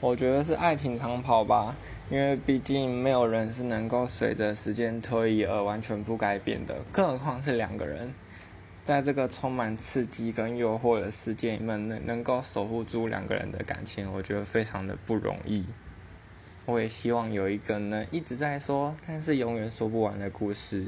我觉得是爱情长跑吧因为毕竟没有人是能够随着时间推移而完全不改变的更何况是两个人。在这个充满刺激跟诱惑的世界里面能能够守护住两个人的感情我觉得非常的不容易。我也希望有一个能一直在说但是永远说不完的故事。